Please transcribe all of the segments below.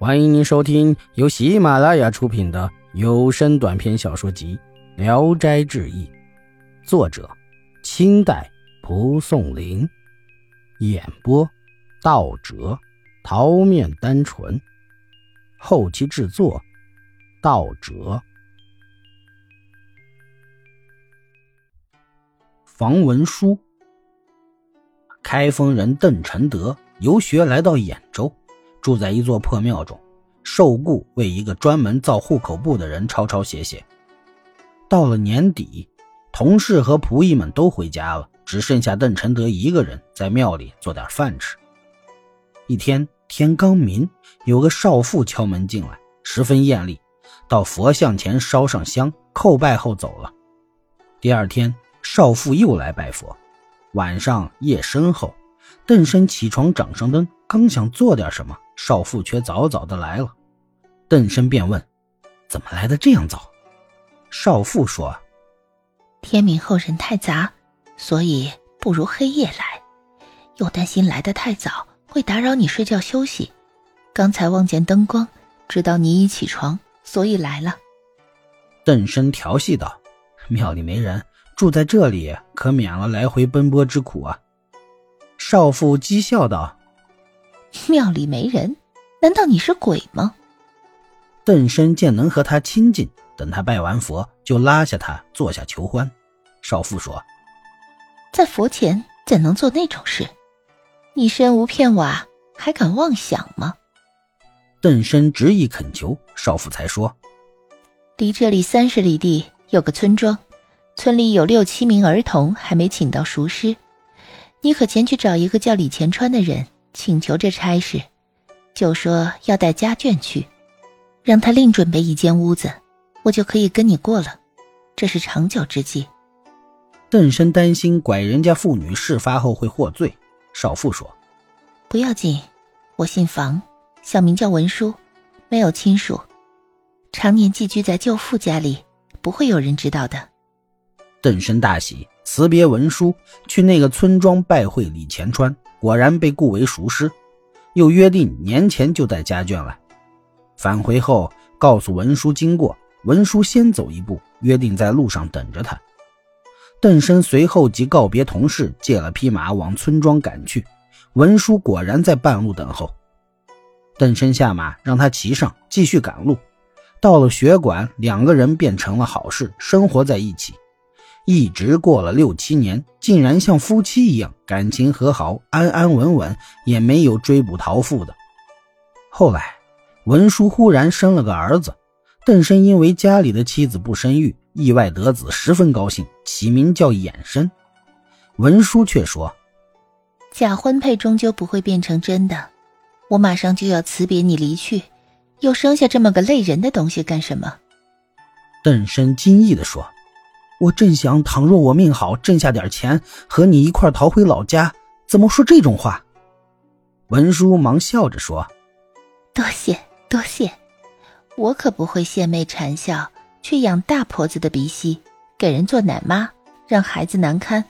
欢迎您收听由喜马拉雅出品的有声短篇小说集《聊斋志异》，作者：清代蒲松龄，演播：道哲、桃面单纯，后期制作：道哲。房文书，开封人邓承德游学来到兖州。住在一座破庙中，受雇为一个专门造户口簿的人抄抄写写。到了年底，同事和仆役们都回家了，只剩下邓承德一个人在庙里做点饭吃。一天天刚明，有个少妇敲门进来，十分艳丽，到佛像前烧上香叩拜后走了。第二天，少妇又来拜佛。晚上夜深后，邓生起床，掌上灯，刚想做点什么。少妇却早早的来了，邓生便问：“怎么来的这样早？”少妇说：“天明后人太杂，所以不如黑夜来。又担心来的太早会打扰你睡觉休息。刚才望见灯光，知道你已起床，所以来了。”邓生调戏道：“庙里没人，住在这里可免了来回奔波之苦啊。”少妇讥笑道。庙里没人，难道你是鬼吗？邓生见能和他亲近，等他拜完佛，就拉下他坐下求欢。少妇说：“在佛前怎能做那种事？你身无片瓦，还敢妄想吗？”邓生执意恳求，少妇才说：“离这里三十里地有个村庄，村里有六七名儿童还没请到熟师，你可前去找一个叫李前川的人。”请求这差事，就说要带家眷去，让他另准备一间屋子，我就可以跟你过了。这是长久之计。邓生担心拐人家妇女事发后会获罪，少妇说：“不要紧，我姓房，小名叫文书，没有亲属，常年寄居在舅父家里，不会有人知道的。”邓生大喜，辞别文书，去那个村庄拜会李前川。果然被雇为熟师，又约定年前就带家眷来。返回后告诉文书经过，文书先走一步，约定在路上等着他。邓生随后即告别同事，借了匹马往村庄赶去。文书果然在半路等候。邓生下马，让他骑上，继续赶路。到了学馆，两个人便成了好事，生活在一起。一直过了六七年，竟然像夫妻一样感情和好，安安稳稳，也没有追捕逃妇的。后来，文叔忽然生了个儿子，邓生因为家里的妻子不生育，意外得子，十分高兴，起名叫衍生。文叔却说：“假婚配终究不会变成真的，我马上就要辞别你离去，又生下这么个累人的东西干什么？”邓生惊异地说。我正想，倘若我命好，挣下点钱，和你一块逃回老家，怎么说这种话？文叔忙笑着说：“多谢多谢，我可不会献媚谄笑，去养大婆子的鼻息，给人做奶妈，让孩子难堪。”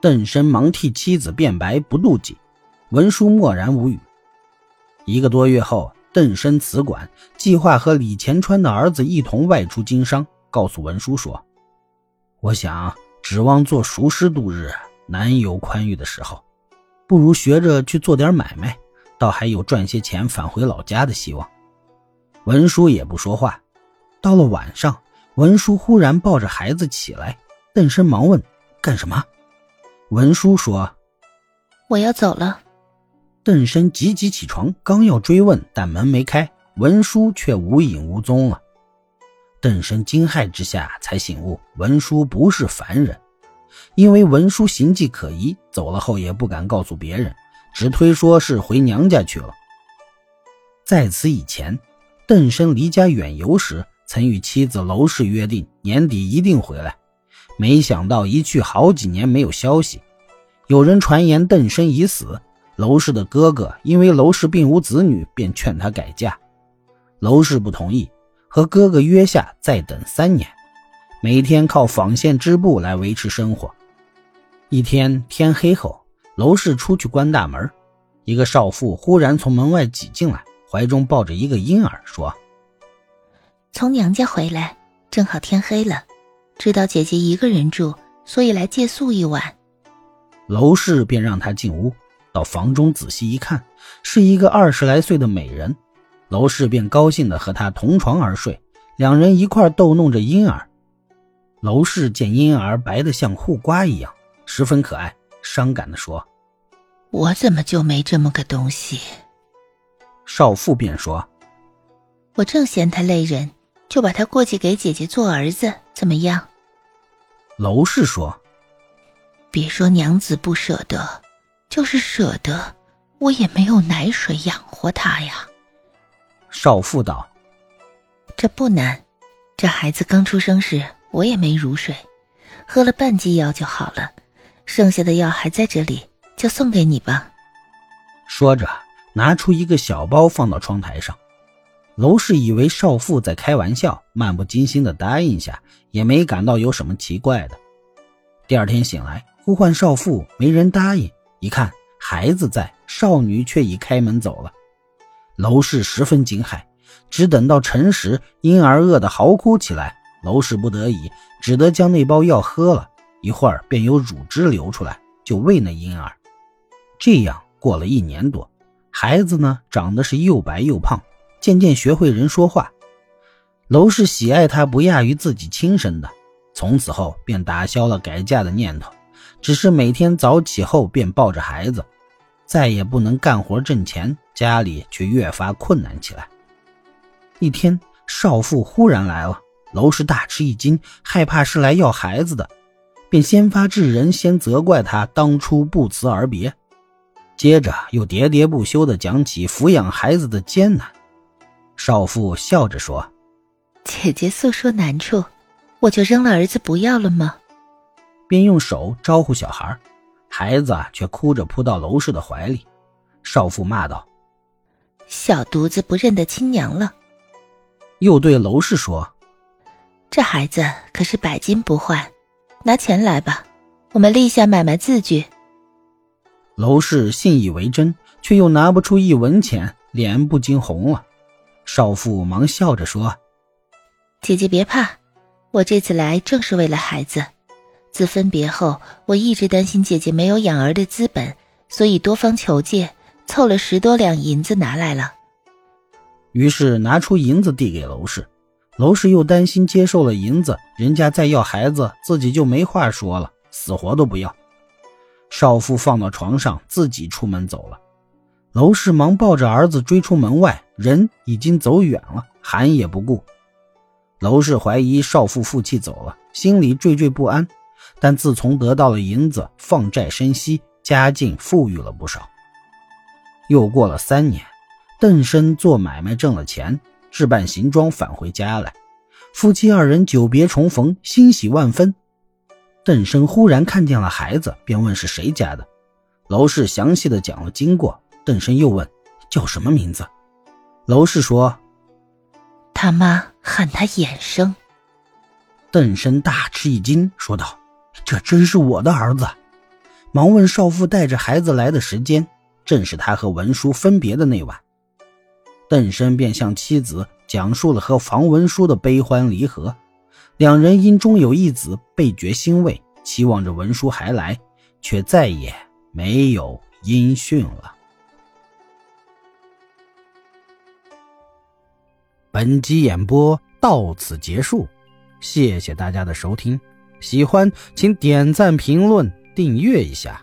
邓生忙替妻子辩白，不妒忌。文叔默然无语。一个多月后，邓生辞馆，计划和李前川的儿子一同外出经商，告诉文叔说。我想指望做熟师度日，难有宽裕的时候，不如学着去做点买卖，倒还有赚些钱返回老家的希望。文叔也不说话。到了晚上，文叔忽然抱着孩子起来，邓生忙问：“干什么？”文叔说：“我要走了。”邓生急急起床，刚要追问，但门没开，文叔却无影无踪了。邓生惊骇之下，才醒悟文书不是凡人，因为文书行迹可疑，走了后也不敢告诉别人，只推说是回娘家去了。在此以前，邓生离家远游时，曾与妻子娄氏约定年底一定回来，没想到一去好几年没有消息。有人传言邓生已死，娄氏的哥哥因为娄氏并无子女，便劝他改嫁，娄氏不同意。和哥哥约下再等三年，每天靠纺线织布来维持生活。一天天黑后，娄氏出去关大门，一个少妇忽然从门外挤进来，怀中抱着一个婴儿，说：“从娘家回来，正好天黑了，知道姐姐一个人住，所以来借宿一晚。”娄氏便让她进屋，到房中仔细一看，是一个二十来岁的美人。娄氏便高兴地和他同床而睡，两人一块逗弄着婴儿。娄氏见婴儿白得像护瓜一样，十分可爱，伤感地说：“我怎么就没这么个东西？”少妇便说：“我正嫌他累人，就把他过继给姐姐做儿子，怎么样？”娄氏说：“别说娘子不舍得，就是舍得，我也没有奶水养活他呀。”少妇道：“这不难，这孩子刚出生时。”我也没乳水，喝了半剂药就好了，剩下的药还在这里，就送给你吧。说着，拿出一个小包放到窗台上。娄氏以为少妇在开玩笑，漫不经心的答应下，也没感到有什么奇怪的。第二天醒来，呼唤少妇，没人答应。一看孩子在，少女却已开门走了。娄氏十分惊骇，只等到辰时，婴儿饿得嚎哭起来。娄氏不得已，只得将那包药喝了一会儿，便有乳汁流出来，就喂那婴儿。这样过了一年多，孩子呢长得是又白又胖，渐渐学会人说话。娄氏喜爱他不亚于自己亲生的，从此后便打消了改嫁的念头，只是每天早起后便抱着孩子，再也不能干活挣钱，家里却越发困难起来。一天，少妇忽然来了。娄氏大吃一惊，害怕是来要孩子的，便先发制人，先责怪他当初不辞而别，接着又喋喋不休地讲起抚养孩子的艰难。少妇笑着说：“姐姐诉说难处，我就扔了儿子不要了吗？”便用手招呼小孩，孩子却哭着扑到娄氏的怀里。少妇骂道：“小犊子不认得亲娘了。”又对娄氏说。这孩子可是百金不换，拿钱来吧，我们立下买卖字据。娄氏信以为真，却又拿不出一文钱，脸不禁红了。少妇忙笑着说：“姐姐别怕，我这次来正是为了孩子。自分别后，我一直担心姐姐没有养儿的资本，所以多方求借，凑了十多两银子拿来了。”于是拿出银子递给娄氏。娄氏又担心接受了银子，人家再要孩子，自己就没话说了，死活都不要。少妇放到床上，自己出门走了。娄氏忙抱着儿子追出门外，人已经走远了，喊也不顾。娄氏怀疑少妇负气走了，心里惴惴不安。但自从得到了银子，放债生息，家境富裕了不少。又过了三年，邓生做买卖挣了钱。置办行装返回家来，夫妻二人久别重逢，欣喜万分。邓生忽然看见了孩子，便问是谁家的。娄氏详细的讲了经过。邓生又问叫什么名字，娄氏说他妈喊他衍生。邓生大吃一惊，说道：“这真是我的儿子。”忙问少妇带着孩子来的时间，正是他和文书分别的那晚。邓生便向妻子讲述了和房文书的悲欢离合，两人因终有一子倍觉欣慰，期望着文书还来，却再也没有音讯了。本集演播到此结束，谢谢大家的收听，喜欢请点赞、评论、订阅一下。